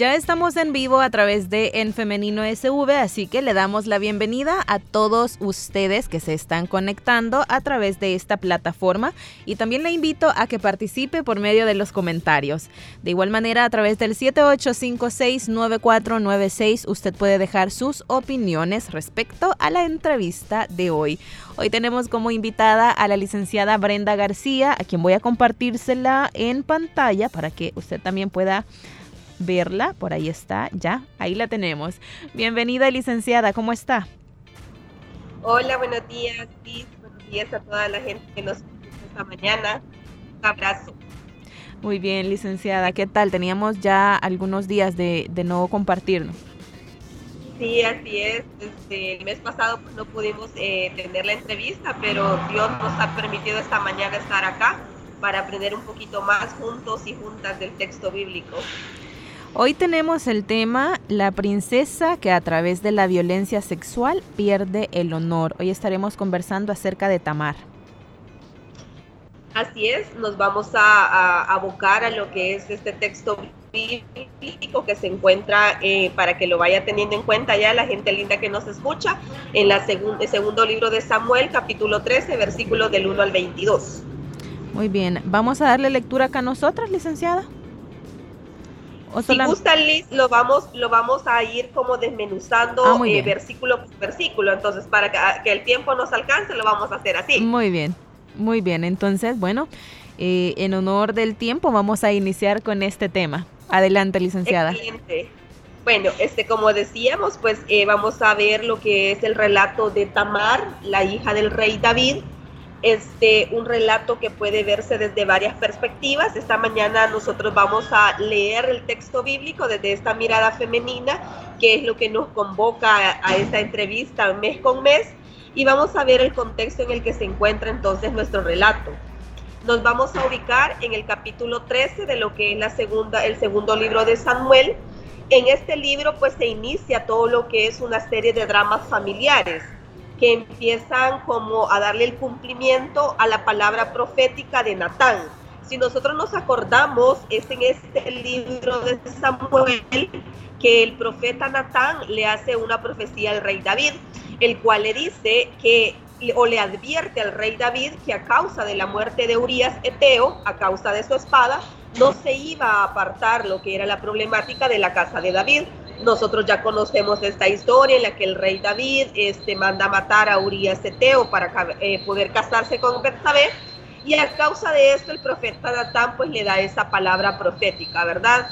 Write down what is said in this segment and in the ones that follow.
Ya estamos en vivo a través de En Femenino SV, así que le damos la bienvenida a todos ustedes que se están conectando a través de esta plataforma y también le invito a que participe por medio de los comentarios. De igual manera, a través del 78569496 usted puede dejar sus opiniones respecto a la entrevista de hoy. Hoy tenemos como invitada a la licenciada Brenda García, a quien voy a compartírsela en pantalla para que usted también pueda verla. Por ahí está, ya, ahí la tenemos. Bienvenida, licenciada, ¿cómo está? Hola, buenos días, Buenos días a toda la gente que nos escucha esta mañana. Un abrazo. Muy bien, licenciada, ¿qué tal? Teníamos ya algunos días de, de no compartirnos. Sí, así es. Desde el mes pasado pues, no pudimos eh, tener la entrevista, pero Dios nos ha permitido esta mañana estar acá para aprender un poquito más juntos y juntas del texto bíblico. Hoy tenemos el tema La princesa que a través de la violencia sexual pierde el honor. Hoy estaremos conversando acerca de Tamar. Así es, nos vamos a, abocar a lo que es este texto bíblico que se encuentra eh, para que lo vaya teniendo en cuenta ya la gente linda que nos escucha en la el segundo libro de Samuel, capítulo 13, versículos del 1 al 22. Muy bien, vamos a darle lectura acá a nosotras, licenciada si gusta Liz, lo vamos, lo vamos a ir como desmenuzando ah, eh, versículo por versículo. Entonces, para que, el tiempo nos alcance, lo vamos a hacer así. Muy bien, muy bien. Entonces, bueno, eh, en honor del tiempo, vamos a iniciar con este tema. Adelante, licenciada. Bueno, este, como decíamos, pues eh, vamos a ver lo que es el relato de Tamar, la hija del rey David este, un relato que puede verse desde varias perspectivas. Esta mañana nosotros vamos a leer el texto bíblico desde esta mirada femenina, que es lo que nos convoca a, a esta entrevista mes con mes, y vamos a ver el contexto en el que se encuentra entonces nuestro relato. Nos vamos a ubicar en el capítulo 13 de lo que es la segunda, el segundo libro de Samuel. En este libro pues se inicia todo lo que es una serie de dramas familiares que empiezan como a darle el cumplimiento a la palabra profética de Natán. Si nosotros nos acordamos, es en este libro de Samuel que el profeta Natán le hace una profecía al rey David, el cual le dice que o le advierte al rey David que a causa de la muerte de Urias Eteo, a causa de su espada, no se iba a apartar lo que era la problemática de la casa de David, nosotros ya conocemos esta historia en la que el rey David este, manda matar a Urias Eteo para eh, poder casarse con Betsabé y a causa de esto el profeta Natán pues le da esa palabra profética, ¿verdad?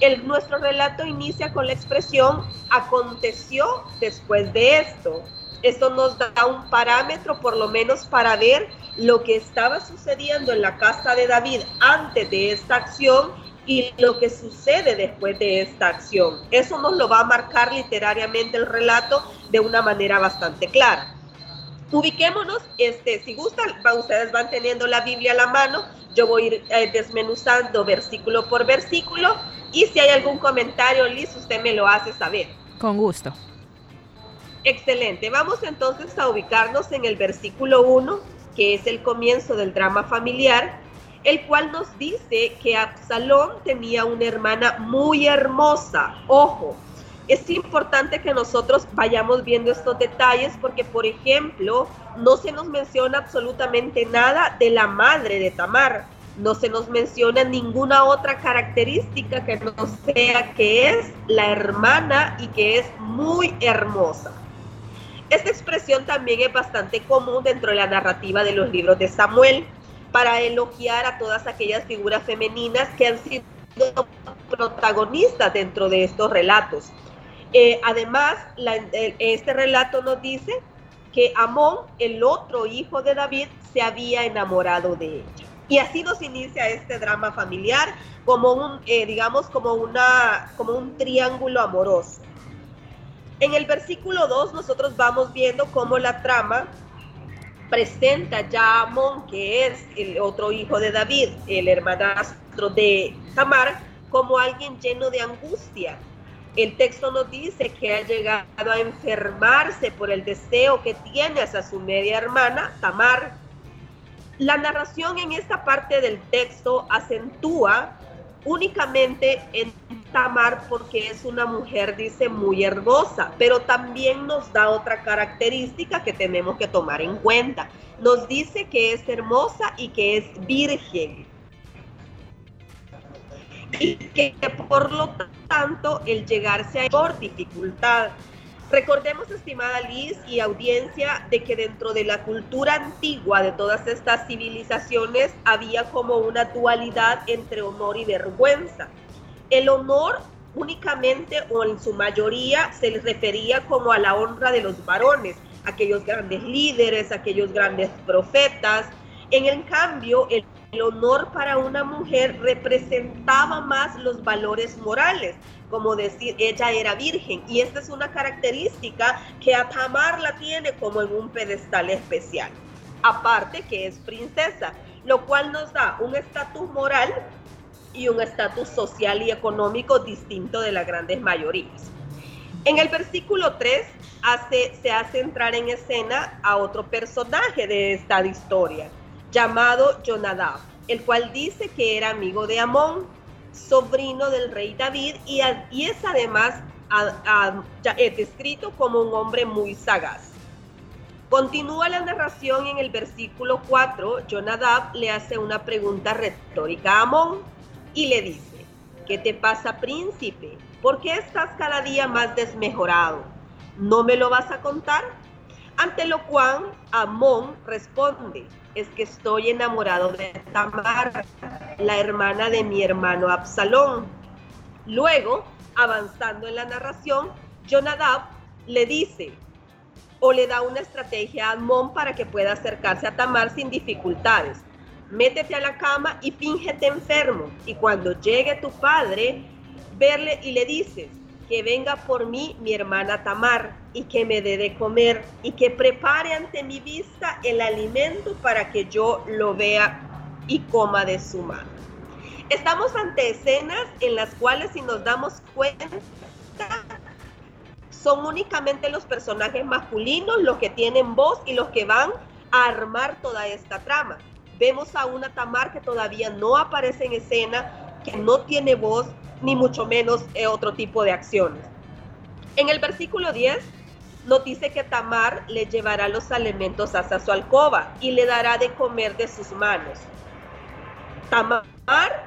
El, nuestro relato inicia con la expresión aconteció después de esto. Esto nos da un parámetro por lo menos para ver lo que estaba sucediendo en la casa de David antes de esta acción y lo que sucede después de esta acción. Eso nos lo va a marcar literariamente el relato de una manera bastante clara. Ubiquémonos, este, si gustan, ustedes van teniendo la Biblia a la mano, yo voy a ir eh, desmenuzando versículo por versículo y si hay algún comentario, Liz, usted me lo hace saber. Con gusto. Excelente, vamos entonces a ubicarnos en el versículo 1, que es el comienzo del drama familiar, el cual nos dice que Absalón tenía una hermana muy hermosa. Ojo, es importante que nosotros vayamos viendo estos detalles porque, por ejemplo, no se nos menciona absolutamente nada de la madre de Tamar. No se nos menciona ninguna otra característica que no sea que es la hermana y que es muy hermosa. Esta expresión también es bastante común dentro de la narrativa de los libros de Samuel para elogiar a todas aquellas figuras femeninas que han sido protagonistas dentro de estos relatos. Eh, además, este relato nos dice que Amón, el otro hijo de David, se había enamorado de ella. Y así nos inicia este drama familiar como un, eh, digamos, como, una, como un triángulo amoroso. En el versículo 2 nosotros vamos viendo cómo la trama presenta ya a Amón, que es el otro hijo de David, el hermanastro de Tamar, como alguien lleno de angustia. El texto nos dice que ha llegado a enfermarse por el deseo que tiene hacia su media hermana, Tamar. La narración en esta parte del texto acentúa únicamente en Tamar porque es una mujer, dice, muy hermosa, pero también nos da otra característica que tenemos que tomar en cuenta. Nos dice que es hermosa y que es virgen. Y que por lo tanto el llegarse a por dificultad. Recordemos, estimada Liz y audiencia, de que dentro de la cultura antigua de todas estas civilizaciones había como una dualidad entre honor y vergüenza. El honor únicamente o en su mayoría se les refería como a la honra de los varones, aquellos grandes líderes, aquellos grandes profetas. En el cambio, el, honor para una mujer representaba más los valores morales, como decir, ella era virgen. Y esta es una característica que a Tamar la tiene como en un pedestal especial. Aparte que es princesa, lo cual nos da un estatus moral y un estatus social y económico distinto de las grandes mayorías. En el versículo 3 hace, se hace entrar en escena a otro personaje de esta historia, llamado Jonadab, el cual dice que era amigo de Amón, sobrino del rey David, y, es además descrito como un hombre muy sagaz. Continúa la narración en el versículo 4. Jonadab le hace una pregunta retórica a Amón y le dice, ¿qué te pasa príncipe? ¿Por qué estás cada día más desmejorado? ¿No me lo vas a contar? Ante lo cual Amón responde, es que estoy enamorado de Tamar, la hermana de mi hermano Absalón. Luego, avanzando en la narración, Jonadab le dice, o le da una estrategia a Amón para que pueda acercarse a Tamar sin dificultades métete a la cama y fíngete enfermo. Y cuando llegue tu padre, verle y le dices, que venga por mí mi hermana Tamar y que me dé de comer y que prepare ante mi vista el alimento para que yo lo vea y coma de su mano. Estamos ante escenas en las cuales si nos damos cuenta son únicamente los personajes masculinos los que tienen voz y los que van a armar toda esta trama. Vemos a una Tamar que todavía no aparece en escena, que no tiene voz, ni mucho menos eh, otro tipo de acciones. En el versículo 10 nos dice que Tamar le llevará los alimentos hasta su alcoba y le dará de comer de sus manos. Tamar,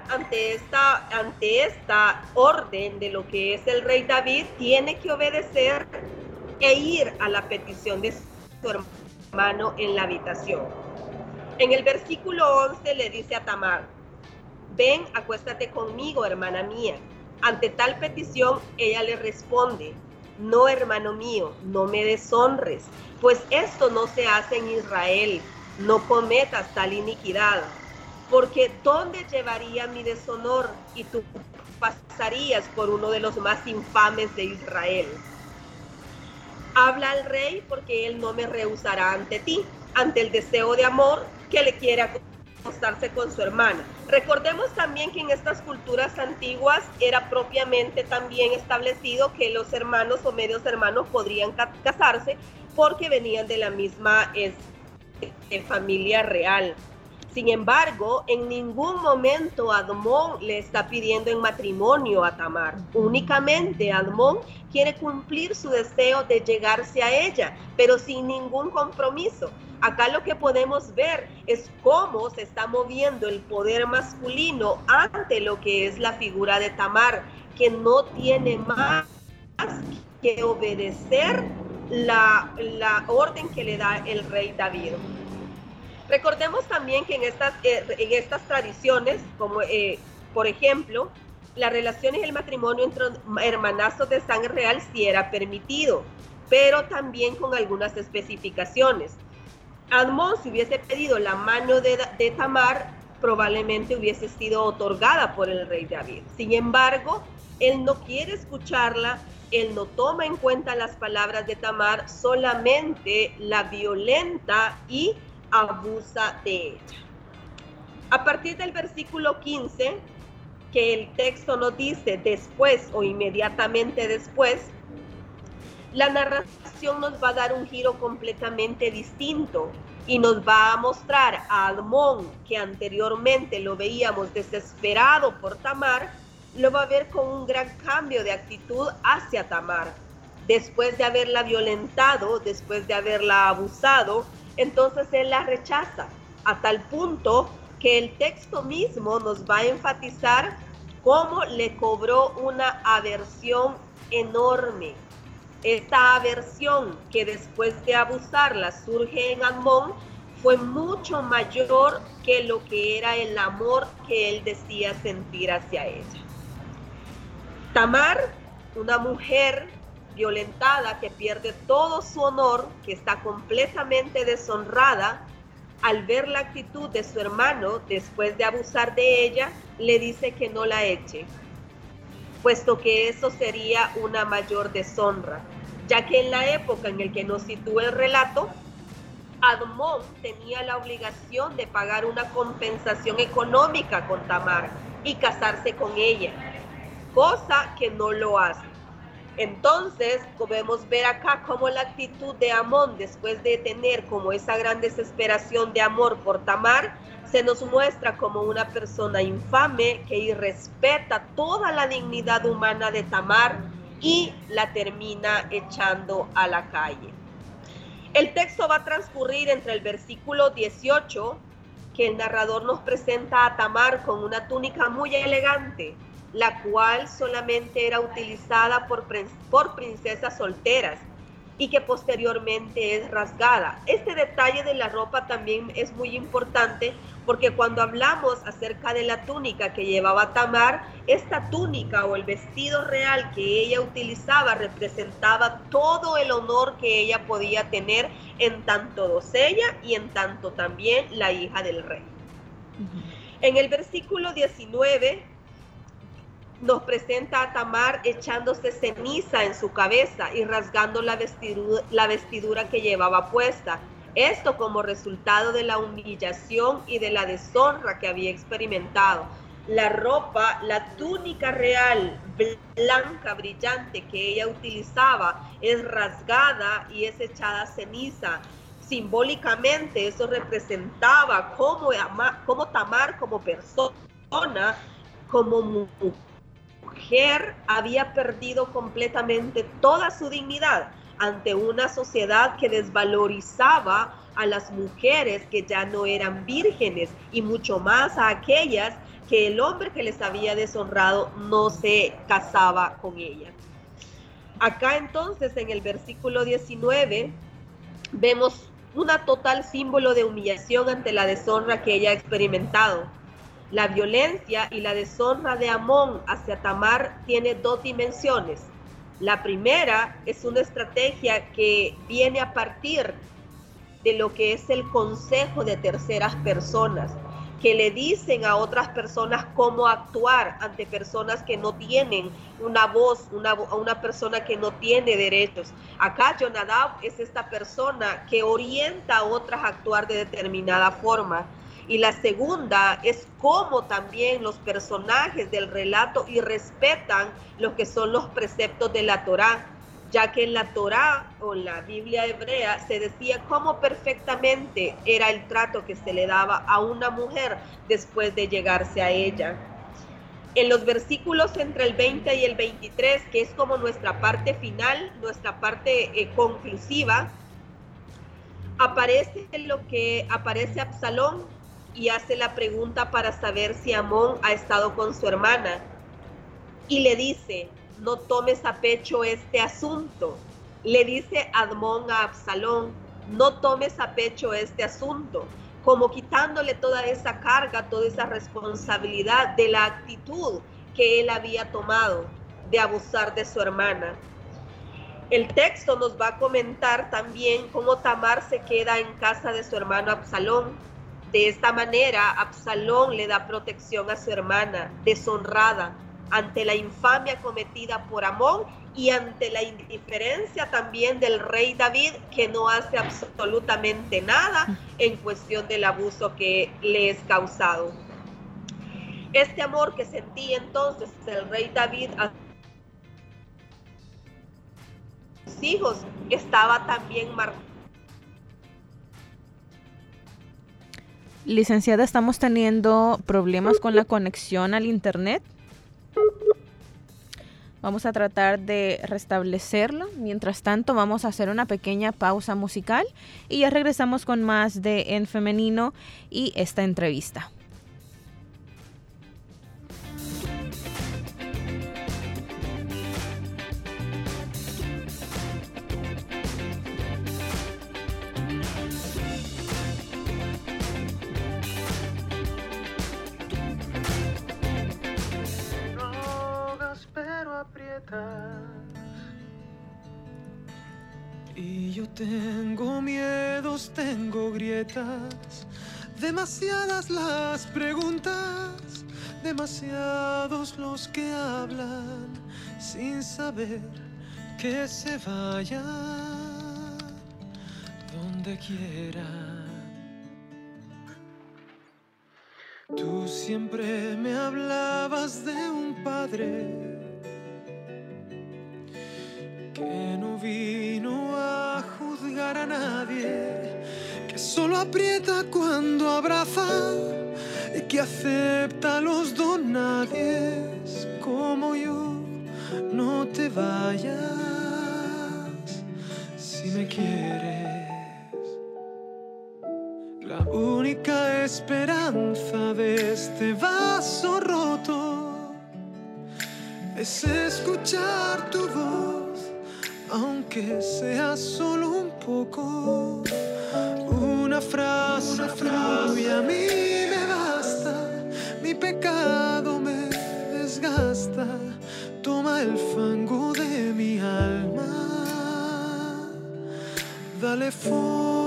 ante esta, ante esta orden de lo que es el rey David, tiene que obedecer e ir a la petición de su hermano en la habitación. En el versículo 11 le dice a Tamar, ven, acuéstate conmigo, hermana mía. Ante tal petición, ella le responde, no, hermano mío, no me deshonres, pues esto no se hace en Israel, no cometas tal iniquidad, porque ¿dónde llevaría mi deshonor y tú pasarías por uno de los más infames de Israel? Habla al rey porque él no me rehusará ante ti, ante el deseo de amor que le quiere acostarse con su hermana. Recordemos también que en estas culturas antiguas era propiamente también establecido que los hermanos o medios hermanos podrían casarse porque venían de la misma este, familia real. Sin embargo, en ningún momento Admón le está pidiendo en matrimonio a Tamar. Únicamente Admón quiere cumplir su deseo de llegarse a ella, pero sin ningún compromiso. Acá lo que podemos ver es cómo se está moviendo el poder masculino ante lo que es la figura de Tamar, que no tiene más que obedecer la, la orden que le da el rey David. Recordemos también que en estas, eh, en estas tradiciones, como eh, por ejemplo, las relaciones y el matrimonio entre hermanazos de sangre real sí era permitido, pero también con algunas especificaciones. Admon, si hubiese pedido la mano de, de Tamar, probablemente hubiese sido otorgada por el rey David. Sin embargo, él no quiere escucharla, él no toma en cuenta las palabras de Tamar, solamente la violenta y abusa de ella. A partir del versículo 15, que el texto nos dice después o inmediatamente después, la narración nos va a dar un giro completamente distinto y nos va a mostrar a Admón, que anteriormente lo veíamos desesperado por Tamar, lo va a ver con un gran cambio de actitud hacia Tamar. Después de haberla violentado, después de haberla abusado, entonces él la rechaza, a tal punto que el texto mismo nos va a enfatizar cómo le cobró una aversión enorme. Esta aversión que después de abusarla surge en Amón fue mucho mayor que lo que era el amor que él decía sentir hacia ella. Tamar, una mujer violentada que pierde todo su honor, que está completamente deshonrada, al ver la actitud de su hermano después de abusar de ella, le dice que no la eche, puesto que eso sería una mayor deshonra, ya que en la época en el que nos sitúa el relato, Admón tenía la obligación de pagar una compensación económica con Tamar y casarse con ella cosa que no lo hace. Entonces podemos ver acá cómo la actitud de Amón, después de tener como esa gran desesperación de amor por Tamar, se nos muestra como una persona infame que irrespeta toda la dignidad humana de Tamar y la termina echando a la calle. El texto va a transcurrir entre el versículo 18, que el narrador nos presenta a Tamar con una túnica muy elegante, la cual solamente era utilizada por, por princesas solteras y que posteriormente es rasgada. Este detalle de la ropa también es muy importante porque cuando hablamos acerca de la túnica que llevaba Tamar, esta túnica o el vestido real que ella utilizaba representaba todo el honor que ella podía tener en tanto doncella y en tanto también la hija del rey. En el versículo 19 nos presenta a Tamar echándose ceniza en su cabeza y rasgando la vestidura, que llevaba puesta. Esto como resultado de la humillación y de la deshonra que había experimentado. La ropa, la túnica real, blanca, brillante que ella utilizaba, es rasgada y es echada ceniza. Simbólicamente eso representaba cómo, cómo Tamar como persona, como mujer, mujer había perdido completamente toda su dignidad ante una sociedad que desvalorizaba a las mujeres que ya no eran vírgenes y mucho más a aquellas que el hombre que les había deshonrado no se casaba con ella. Acá entonces en el versículo 19 vemos una total símbolo de humillación ante la deshonra que ella ha experimentado. La violencia y la deshonra de Amón hacia Tamar tiene dos dimensiones. La primera es una estrategia que viene a partir de lo que es el consejo de terceras personas, que le dicen a otras personas cómo actuar ante personas que no tienen una voz, una, una persona que no tiene derechos. Acá Jonadab es esta persona que orienta a otras a actuar de determinada forma. Y la segunda es cómo también los personajes del relato y respetan lo que son los preceptos de la Torá, ya que en la Torá o la Biblia hebrea se decía cómo perfectamente era el trato que se le daba a una mujer después de llegarse a ella. En los versículos entre el 20 y el 23, que es como nuestra parte final, nuestra parte eh, conclusiva, aparece lo que aparece Absalón y hace la pregunta para saber si Amón ha estado con su hermana. Y le dice, no tomes a pecho este asunto. Le dice Admón a Absalón, no tomes a pecho este asunto, como quitándole toda esa carga, toda esa responsabilidad de la actitud que él había tomado de abusar de su hermana. El texto nos va a comentar también cómo Tamar se queda en casa de su hermano Absalón de esta manera, Absalón le da protección a su hermana, deshonrada, ante la infamia cometida por Amón y ante la indiferencia también del rey David, que no hace absolutamente nada en cuestión del abuso que le es causado. Este amor que sentía entonces el rey David a sus hijos estaba también marcado. Licenciada, estamos teniendo problemas con la conexión al Internet. Vamos a tratar de restablecerlo. Mientras tanto, vamos a hacer una pequeña pausa musical y ya regresamos con más de En Femenino y esta entrevista. Y yo tengo miedos, tengo grietas, demasiadas las preguntas, demasiados los que hablan sin saber que se vayan donde quieran. Tú siempre me hablabas de un padre que no vino a juzgar a nadie, que solo aprieta cuando abraza y que acepta a los donadies como yo. No te vayas si me quieres. La única esperanza de este vaso roto es escuchar tu voz aunque sea solo un poco. Una frase, y a mí me basta, mi pecado me desgasta, toma el fango de mi alma, dale forma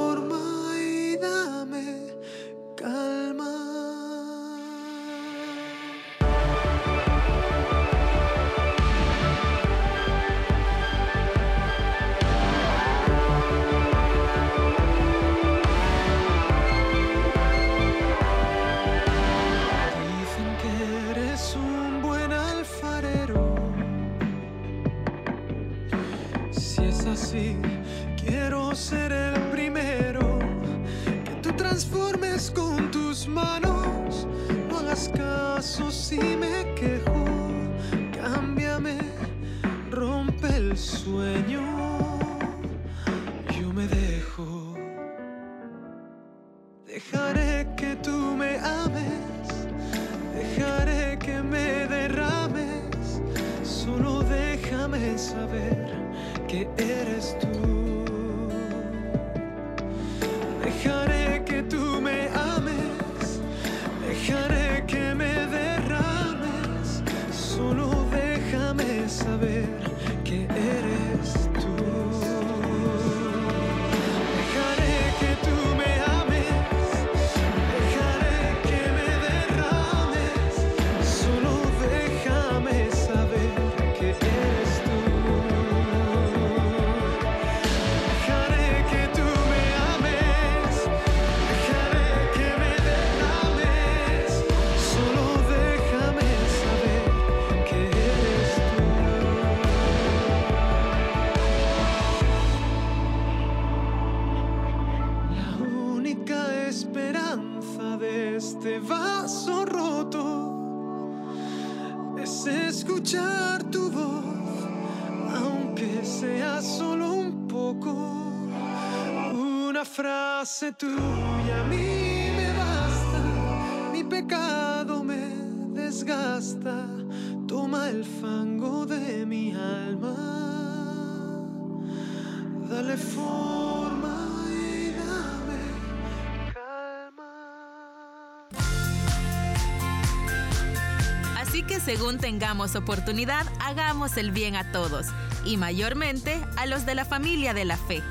solo déjame saber que eres tú. Frase tuya a mí me basta, mi pecado me desgasta, toma el fango de mi alma, dale forma y. Así que según tengamos oportunidad, hagamos el bien a todos y mayormente a los de la familia de la fe.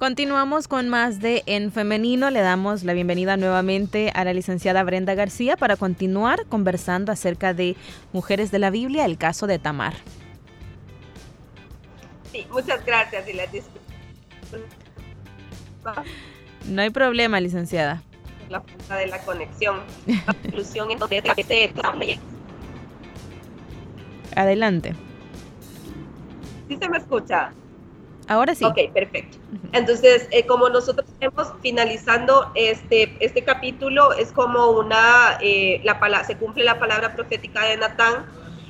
Continuamos con más de En Femenino. Le damos la bienvenida nuevamente a la licenciada Brenda García para continuar conversando acerca de Mujeres de la Biblia, el caso de Tamar. Sí, muchas gracias y No hay problema, licenciada. La punta de la conexión. La solución es Adelante. ¿Sí se me escucha? Ahora sí. Ok, perfecto. Entonces, eh, como nosotros estamos finalizando este, este capítulo, es como una, eh, la se cumple la palabra profética de Natán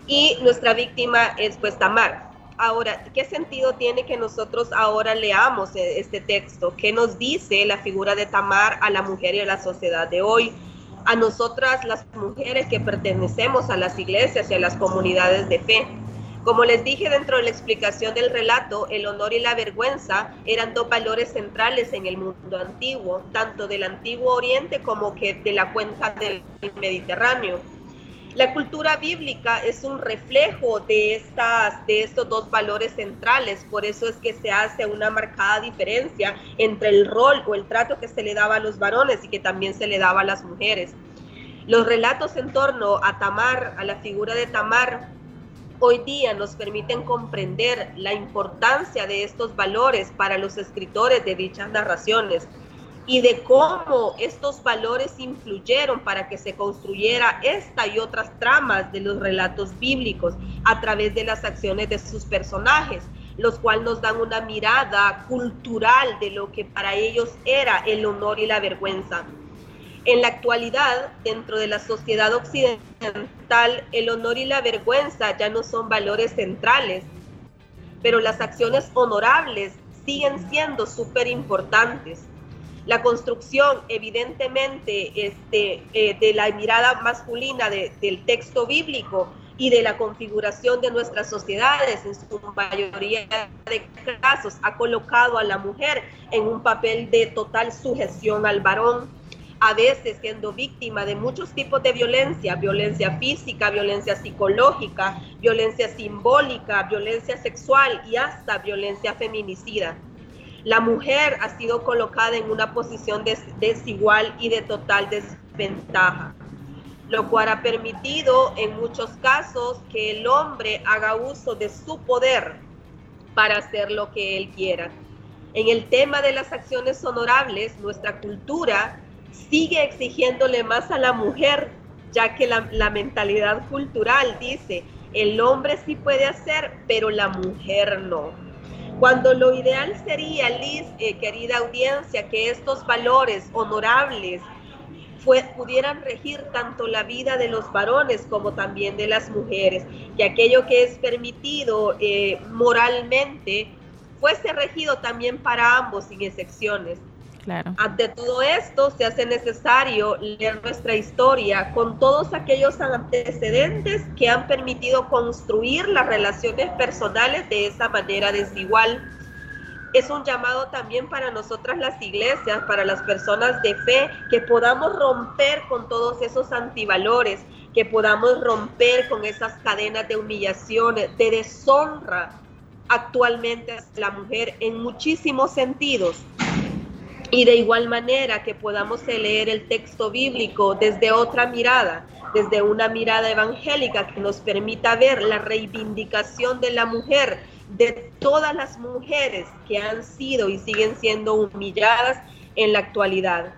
y nuestra víctima es pues Tamar. Ahora, ¿qué sentido tiene que nosotros ahora leamos e, este texto? ¿Qué nos dice la figura de Tamar a la mujer y a la sociedad de hoy? A nosotras, las mujeres que pertenecemos a las iglesias y a las comunidades de fe. Como les dije dentro de la explicación del relato, el honor y la vergüenza eran dos valores centrales en el mundo antiguo, tanto del antiguo Oriente como que de la cuenca del Mediterráneo. La cultura bíblica es un reflejo de, estas, de estos dos valores centrales, por eso es que se hace una marcada diferencia entre el rol o el trato que se le daba a los varones y que también se le daba a las mujeres. Los relatos en torno a Tamar, a la figura de Tamar, hoy día nos permiten comprender la importancia de estos valores para los escritores de dichas narraciones y de cómo estos valores influyeron para que se construyera esta y otras tramas de los relatos bíblicos a través de las acciones de sus personajes, los cuales nos dan una mirada cultural de lo que para ellos era el honor y la vergüenza. En la actualidad, dentro de la sociedad occidental, el honor y la vergüenza ya no son valores centrales, pero las acciones honorables siguen siendo súper importantes. La construcción, evidentemente, este, eh, de la mirada masculina del texto bíblico y de la configuración de nuestras sociedades, en su mayoría de casos, ha colocado a la mujer en un papel de total sujeción al varón a veces siendo víctima de muchos tipos de violencia, violencia física, violencia psicológica, violencia simbólica, violencia sexual y hasta violencia feminicida. La mujer ha sido colocada en una posición desigual y de total desventaja, lo cual ha permitido en muchos casos que el hombre haga uso de su poder para hacer lo que él quiera. En el tema de las acciones honorables, nuestra cultura sigue exigiéndole más a la mujer, ya que la, mentalidad cultural dice, el hombre sí puede hacer, pero la mujer no. Cuando lo ideal sería, Liz, eh, querida audiencia, que estos valores honorables pudieran regir tanto la vida de los varones como también de las mujeres, que aquello que es permitido eh, moralmente fuese regido también para ambos sin excepciones. Ante todo esto, se hace necesario leer nuestra historia con todos aquellos antecedentes que han permitido construir las relaciones personales de esa manera desigual. Es un llamado también para nosotras las iglesias, para las personas de fe, que podamos romper con todos esos antivalores, que podamos romper con esas cadenas de humillaciones, de deshonra actualmente la mujer en muchísimos sentidos y de igual manera que podamos leer el texto bíblico desde otra mirada, desde una mirada evangélica que nos permita ver la reivindicación de la mujer, de todas las mujeres que han sido y siguen siendo humilladas en la actualidad.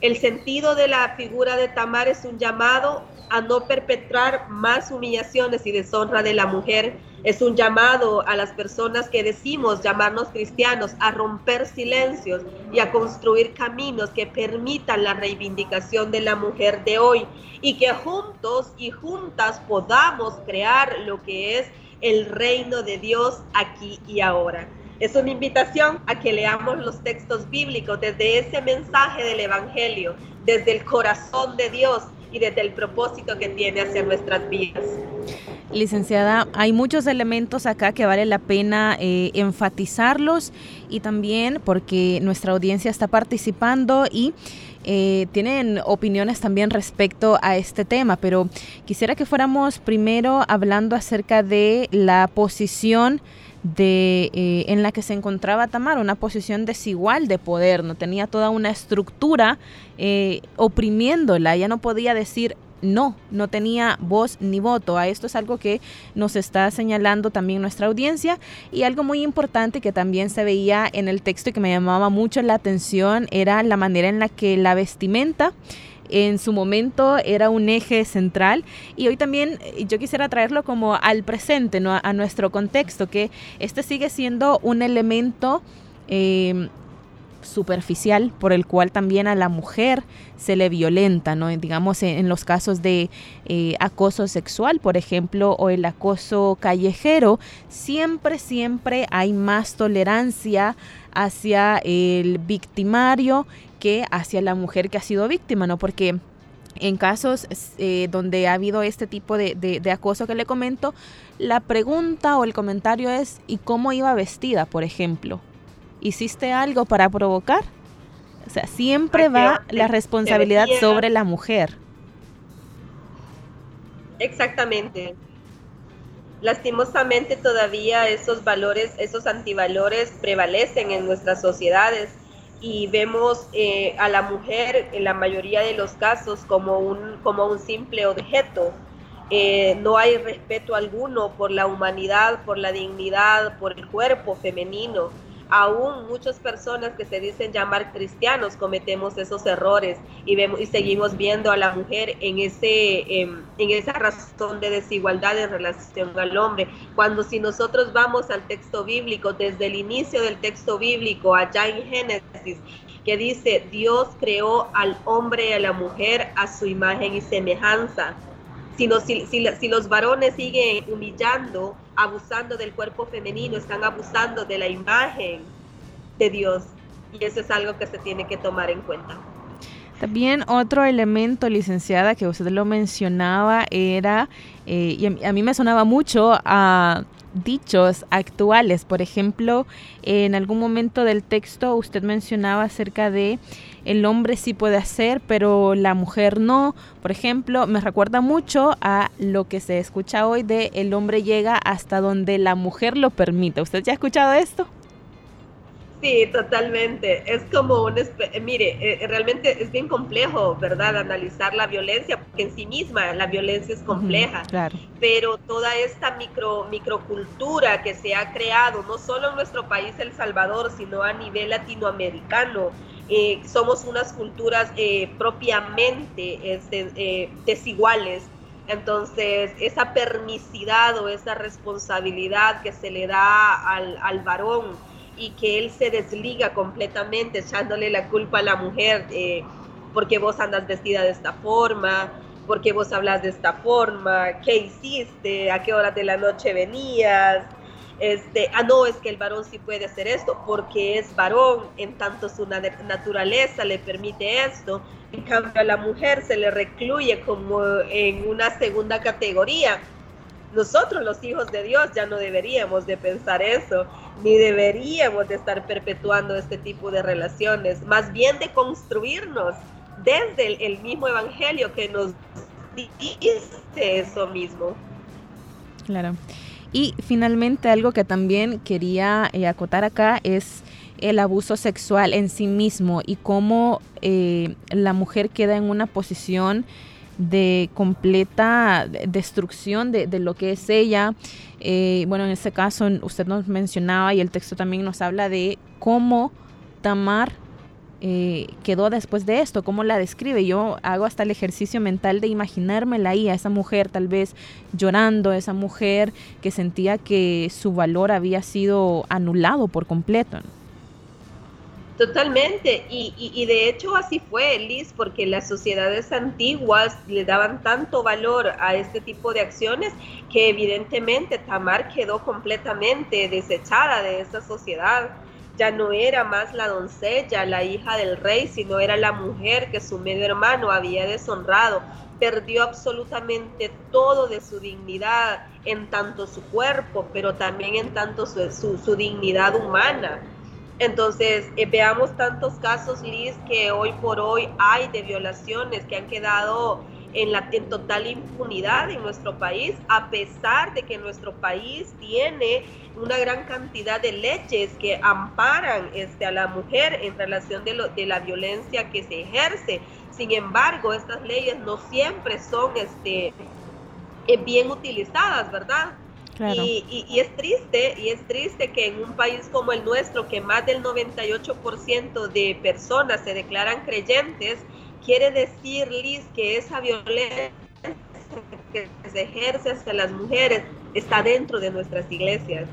El sentido de la figura de Tamar es un llamado a no perpetrar más humillaciones y deshonra de la mujer. Es un llamado a las personas que decimos llamarnos cristianos a romper silencios y a construir caminos que permitan la reivindicación de la mujer de hoy y que juntos y juntas podamos crear lo que es el reino de Dios aquí y ahora. Es una invitación a que leamos los textos bíblicos desde ese mensaje del Evangelio, desde el corazón de Dios y desde el propósito que tiene hacia nuestras vidas. Licenciada, hay muchos elementos acá que vale la pena eh, enfatizarlos y también porque nuestra audiencia está participando y eh, tienen opiniones también respecto a este tema, pero quisiera que fuéramos primero hablando acerca de la posición eh, en la que se encontraba Tamar, una posición desigual de poder, no tenía toda una estructura oprimiéndola, ella no podía decir no, no tenía voz ni voto. A esto es algo que nos está señalando también nuestra audiencia y algo muy importante que también se veía en el texto y que me llamaba mucho la atención era la manera en la que la vestimenta en su momento era un eje central y hoy también eh, yo quisiera traerlo como al presente, ¿no? a nuestro contexto, que este sigue siendo un elemento em, superficial por el cual también a la mujer se le violenta, ¿no? digamos en, los casos de eh, acoso sexual, por ejemplo, o el acoso callejero, siempre, siempre hay más tolerancia hacia el victimario que hacia la mujer que ha sido víctima, ¿no? Porque en casos eh, donde ha habido este tipo de, de, acoso que le comento, la pregunta o el comentario es ¿y cómo iba vestida, por ejemplo? ¿Hiciste algo para provocar? O sea, siempre va la responsabilidad sobre la mujer. Exactamente. Lastimosamente todavía esos valores, esos antivalores prevalecen en nuestras sociedades y vemos eh, a la mujer en la mayoría de los casos como un, como un simple objeto. Eh, no hay respeto alguno por la humanidad, por la dignidad, por el cuerpo femenino aún muchas personas que se dicen llamar cristianos cometemos esos errores y, vemos, y seguimos viendo a la mujer en, ese, em, en esa razón de desigualdad en relación al hombre. Cuando si nosotros vamos al texto bíblico, desde el inicio del texto bíblico, allá en Génesis, que dice, Dios creó al hombre y a la mujer a su imagen y semejanza. Si, si, si los varones siguen humillando, abusando del cuerpo femenino, están abusando de la imagen de Dios. Y eso es algo que se tiene que tomar en cuenta. También otro elemento, licenciada, que usted lo mencionaba era, eh, y a mí me sonaba mucho a dichos actuales. Por ejemplo, en algún momento del texto usted mencionaba acerca de el hombre sí puede hacer, pero la mujer no. Por ejemplo, me recuerda mucho a lo que se escucha hoy de el hombre llega hasta donde la mujer lo permite. ¿Usted ya ha escuchado esto? Sí, totalmente. Es como un... Mire, eh, realmente es bien complejo, ¿verdad? Analizar la violencia, porque en sí misma la violencia es compleja. claro. Pero toda esta micro, microcultura que se ha creado, no solo en nuestro país, El Salvador, sino a nivel latinoamericano, eh, somos unas culturas eh, propiamente este, desiguales. Entonces, esa permisidad o esa responsabilidad que se le da al, al varón, y que él se desliga completamente echándole la culpa a la mujer eh, porque vos andas vestida de esta forma, porque vos hablas de esta forma, qué hiciste, a qué hora de la noche venías. Este, ah, no, es que el varón sí puede hacer esto porque es varón, en tanto su naturaleza le permite esto. En cambio, a la mujer se le recluye como en una segunda categoría nosotros los hijos de Dios ya no deberíamos de pensar eso, ni deberíamos de estar perpetuando este tipo de relaciones, más bien de construirnos desde el, mismo evangelio que nos dice eso mismo. Claro. Y finalmente algo que también quería eh, acotar acá es el abuso sexual en sí mismo y cómo eh, la mujer queda en una posición de completa destrucción de, lo que es ella. Eh, bueno, en este caso usted nos mencionaba y el texto también nos habla de cómo Tamar eh, quedó después de esto, cómo la describe. Yo hago hasta el ejercicio mental de imaginármela ahí, a esa mujer tal vez llorando, esa mujer que sentía que su valor había sido anulado por completo. Totalmente, y, de hecho así fue, Liz, porque las sociedades antiguas le daban tanto valor a este tipo de acciones que evidentemente Tamar quedó completamente desechada de esa sociedad. Ya no era más la doncella, la hija del rey, sino era la mujer que su medio hermano había deshonrado. Perdió absolutamente todo de su dignidad, en tanto su cuerpo, pero también en tanto su dignidad humana. Entonces, eh, veamos tantos casos, Liz, que hoy por hoy hay de violaciones que han quedado en, la, en total impunidad en nuestro país, a pesar de que nuestro país tiene una gran cantidad de leyes que amparan este, a la mujer en relación de, lo, de la violencia que se ejerce. Sin embargo, estas leyes no siempre son este, eh, bien utilizadas, ¿verdad? Y, y, es triste, y es triste que en un país como el nuestro, que más del 98% de personas se declaran creyentes, quiere decir, Liz, que esa violencia que se ejerce hacia las mujeres está dentro de nuestras iglesias.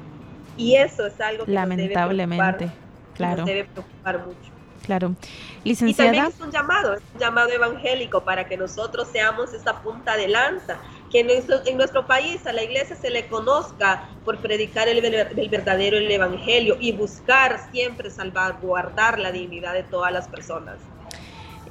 Y eso es algo que lamentablemente, nos debe claro. nos debe preocupar mucho. Claro. Licenciada. Y también es un llamado, es un llamado evangélico para que nosotros seamos esa punta de lanza, que en nuestro, en nuestro país a la iglesia se le conozca por predicar el, el verdadero el evangelio y buscar siempre salvaguardar la dignidad de todas las personas.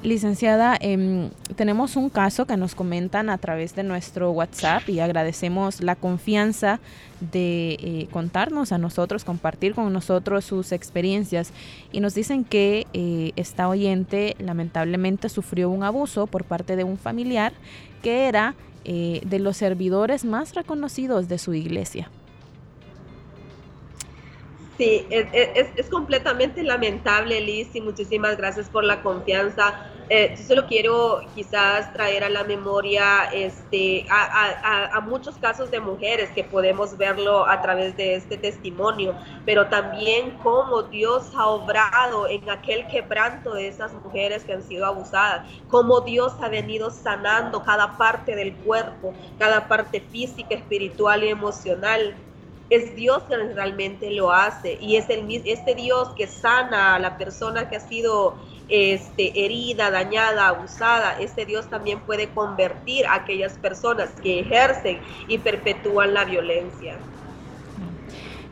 Licenciada, em, tenemos un caso que nos comentan a través de nuestro WhatsApp y agradecemos la confianza de eh, contarnos a nosotros, compartir con nosotros sus experiencias. Y nos dicen que eh, esta oyente lamentablemente sufrió un abuso por parte de un familiar que era eh, de los servidores más reconocidos de su iglesia. Sí, es, es, completamente lamentable, Liz, y muchísimas gracias por la confianza. Eh, yo solo quiero quizás traer a la memoria este, a, a, muchos casos de mujeres que podemos verlo a través de este testimonio, pero también cómo Dios ha obrado en aquel quebranto de esas mujeres que han sido abusadas, cómo Dios ha venido sanando cada parte del cuerpo, cada parte física, espiritual y emocional es Dios que realmente lo hace y es el, este Dios que sana a la persona que ha sido este, herida, dañada, abusada. Este Dios también puede convertir a aquellas personas que ejercen y perpetúan la violencia.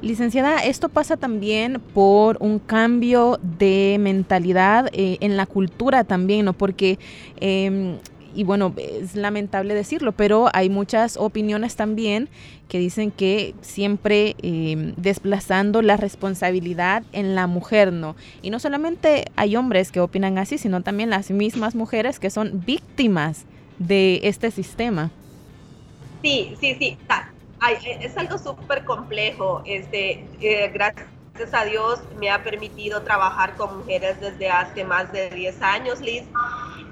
Licenciada, esto pasa también por un cambio de mentalidad eh, en la cultura también, ¿no? Porque em, y bueno, es lamentable decirlo, pero hay muchas opiniones también que dicen que siempre em, desplazando la responsabilidad en la mujer, ¿no? Y no solamente hay hombres que opinan así, sino también las mismas mujeres que son víctimas de este sistema. Sí, sí, sí. es algo súper complejo. Este, eh, gracias a Dios me ha permitido trabajar con mujeres desde hace más de 10 años, Liz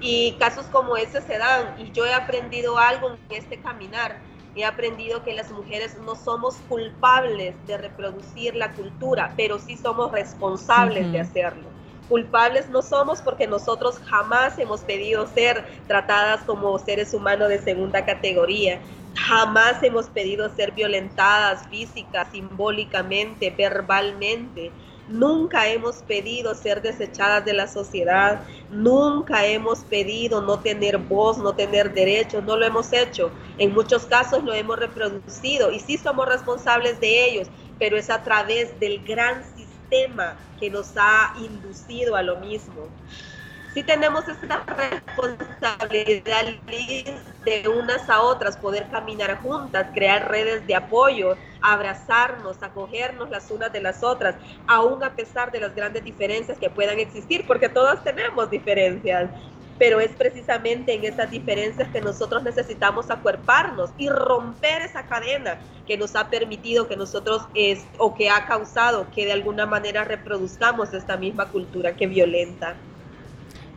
y casos como ese se dan y yo he aprendido algo en este caminar. He aprendido que las mujeres no somos culpables de reproducir la cultura, pero sí somos responsables de hacerlo. Culpables no somos porque nosotros jamás hemos pedido ser tratadas como seres humanos de segunda categoría. Jamás hemos pedido ser violentadas física, simbólicamente, verbalmente Nunca hemos pedido ser desechadas de la sociedad, nunca hemos pedido no tener voz, no tener derechos, no lo hemos hecho. En muchos casos lo hemos reproducido y sí somos responsables de ellos, pero es a través del gran sistema que nos ha inducido a lo mismo sí tenemos esta responsabilidad de unas a otras, poder caminar juntas, crear redes de apoyo, abrazarnos, acogernos las unas de las otras, aún a pesar de las grandes diferencias que puedan existir, porque todas tenemos diferencias. Pero es precisamente en esas diferencias que nosotros necesitamos acuerparnos y romper esa cadena que nos ha permitido que nosotros es, o que ha causado que de alguna manera reproduzcamos esta misma cultura que violenta.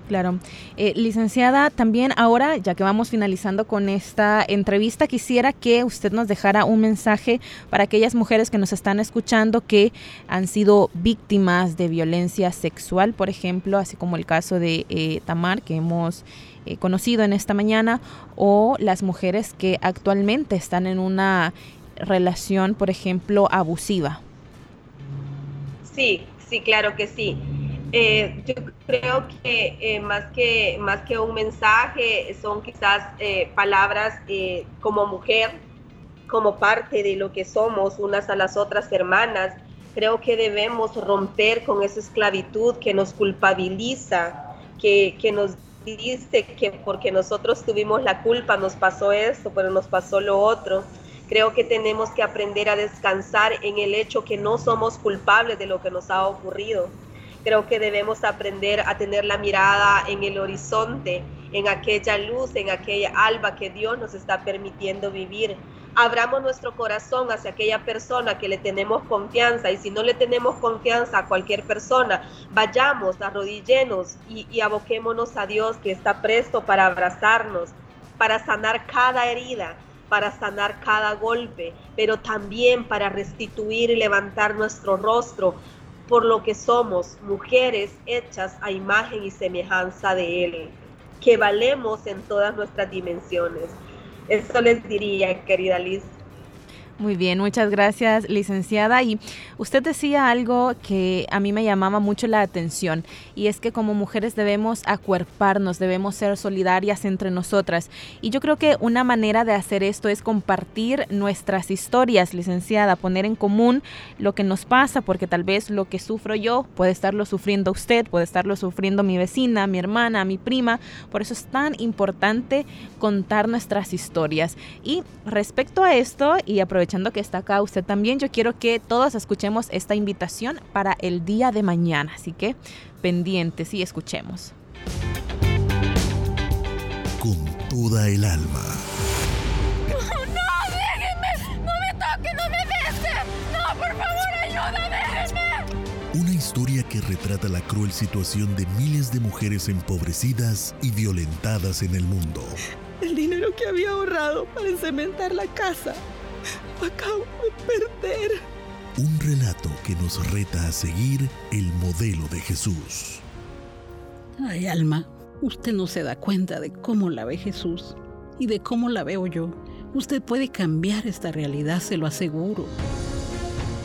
Claro. Eh, licenciada, también ahora, ya que vamos finalizando con esta entrevista, quisiera que usted nos dejara un mensaje para aquellas mujeres que nos están escuchando que han sido víctimas de violencia sexual, por ejemplo, así como el caso de eh, Tamar que hemos eh, conocido en esta mañana, o las mujeres que actualmente están en una relación, por ejemplo, abusiva. Sí, sí, claro que sí. Eh, yo creo que, eh, más que más que un mensaje son quizás eh, palabras como mujer, como parte de lo que somos unas a las otras hermanas. Creo que debemos romper con esa esclavitud que nos culpabiliza, que, que nos dice que porque nosotros tuvimos la culpa nos pasó esto, pero nos pasó lo otro. Creo que tenemos que aprender a descansar en el hecho que no somos culpables de lo que nos ha ocurrido Creo que debemos aprender a tener la mirada en el horizonte en aquella luz, en aquella alba que Dios nos está permitiendo vivir. Abramos nuestro corazón hacia aquella persona que le tenemos confianza y si no le tenemos confianza a cualquier persona, vayamos, arrodillenos y, y aboquémonos a Dios que está presto para abrazarnos, para sanar cada herida, para sanar cada golpe, pero también para restituir y levantar nuestro rostro por lo que somos, mujeres hechas a imagen y semejanza de Él, que valemos en todas nuestras dimensiones. Eso les diría, querida Liz. Muy bien, muchas gracias, licenciada. Y usted decía algo que a mí me llamaba mucho la atención, y es que como mujeres debemos acuerparnos, debemos ser solidarias entre nosotras. Y yo creo que una manera de hacer esto es compartir nuestras historias, licenciada, poner en común lo que nos pasa, porque tal vez lo que sufro yo puede estarlo sufriendo usted, puede estarlo sufriendo mi vecina, mi hermana, mi prima. Por eso es tan importante contar nuestras historias. Y respecto a esto, y aprovechando aprovechando que está acá usted también, yo quiero que todos escuchemos esta invitación para el día de mañana. Así que pendientes y escuchemos. Con toda el alma. ¡No, déjenme! ¡No me toque, no me dejen! ¡No, por favor, ayuda, déjenme! Una historia que retrata la cruel situación de miles de mujeres empobrecidas y violentadas en el mundo. El dinero que había ahorrado para encementar la casa acabo de perder. Un relato que nos reta a seguir el modelo de Jesús. Ay, Alma, usted no se da cuenta de cómo la ve Jesús y de cómo la veo yo. Usted puede cambiar esta realidad, se lo aseguro.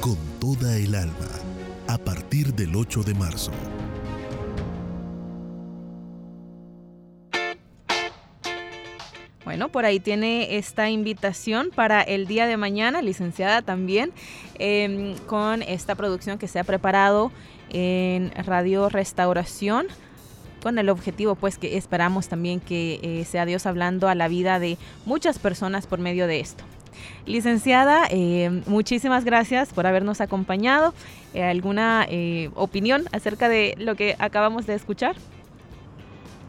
Con toda el alma, a partir del 8 de marzo. Bueno, por ahí tiene esta invitación para el día de mañana, licenciada también, em, con esta producción que se ha preparado en Radio Restauración con el objetivo pues que esperamos también que eh, sea Dios hablando a la vida de muchas personas por medio de esto. Licenciada, em, muchísimas gracias por habernos acompañado. ¿Alguna eh, opinión acerca de lo que acabamos de escuchar?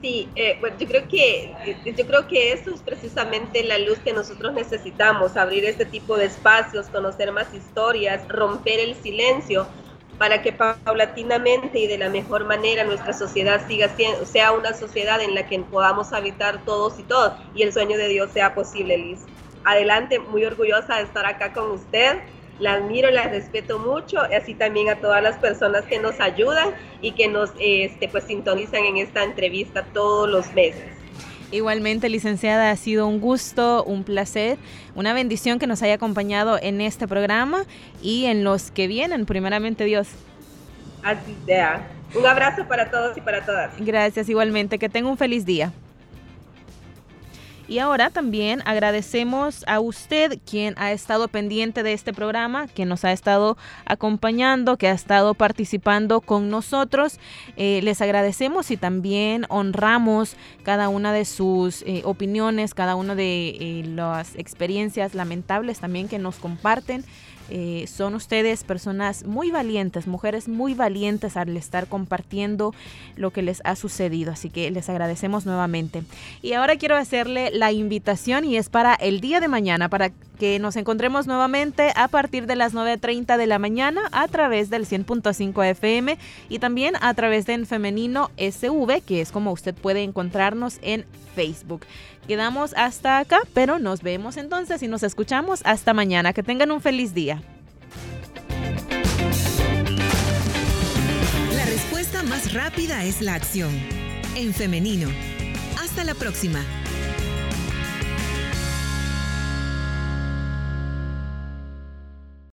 Sí, eh, bueno, yo creo que eh, yo creo que eso es precisamente la luz que nosotros necesitamos, abrir este tipo de espacios, conocer más historias, romper el silencio para que paulatinamente y de la mejor manera nuestra sociedad siga siendo, sea una sociedad en la que podamos habitar todos y todos y el sueño de Dios sea posible, Liz. Adelante, muy orgullosa de estar acá con usted la admiro, la respeto mucho, así también a todas las personas que nos ayudan y que nos este, pues, sintonizan en esta entrevista todos los meses. Igualmente, licenciada, ha sido un gusto, un placer, una bendición que nos haya acompañado en este programa y en los que vienen, primeramente Dios. Así sea. Un abrazo para todos y para todas. Gracias, igualmente. Que tenga un feliz día. Y ahora también agradecemos a usted quien ha estado pendiente de este programa, que nos ha estado acompañando, que ha estado participando con nosotros. Eh, les agradecemos y también honramos cada una de sus eh, opiniones, cada una de eh, las experiencias lamentables también que nos comparten. Eh, son ustedes personas muy valientes, mujeres muy valientes al estar compartiendo lo que les ha sucedido. Así que les agradecemos nuevamente. Y ahora quiero hacerle la invitación y es para el día de mañana, para que nos encontremos nuevamente a partir de las 9.30 de la mañana a través del 100.5 FM y también a través de en Femenino SV, que es como usted puede encontrarnos en Facebook. Quedamos hasta acá, pero nos vemos entonces y nos escuchamos hasta mañana. Que tengan un feliz día. La respuesta más rápida es la acción. En femenino. Hasta la próxima.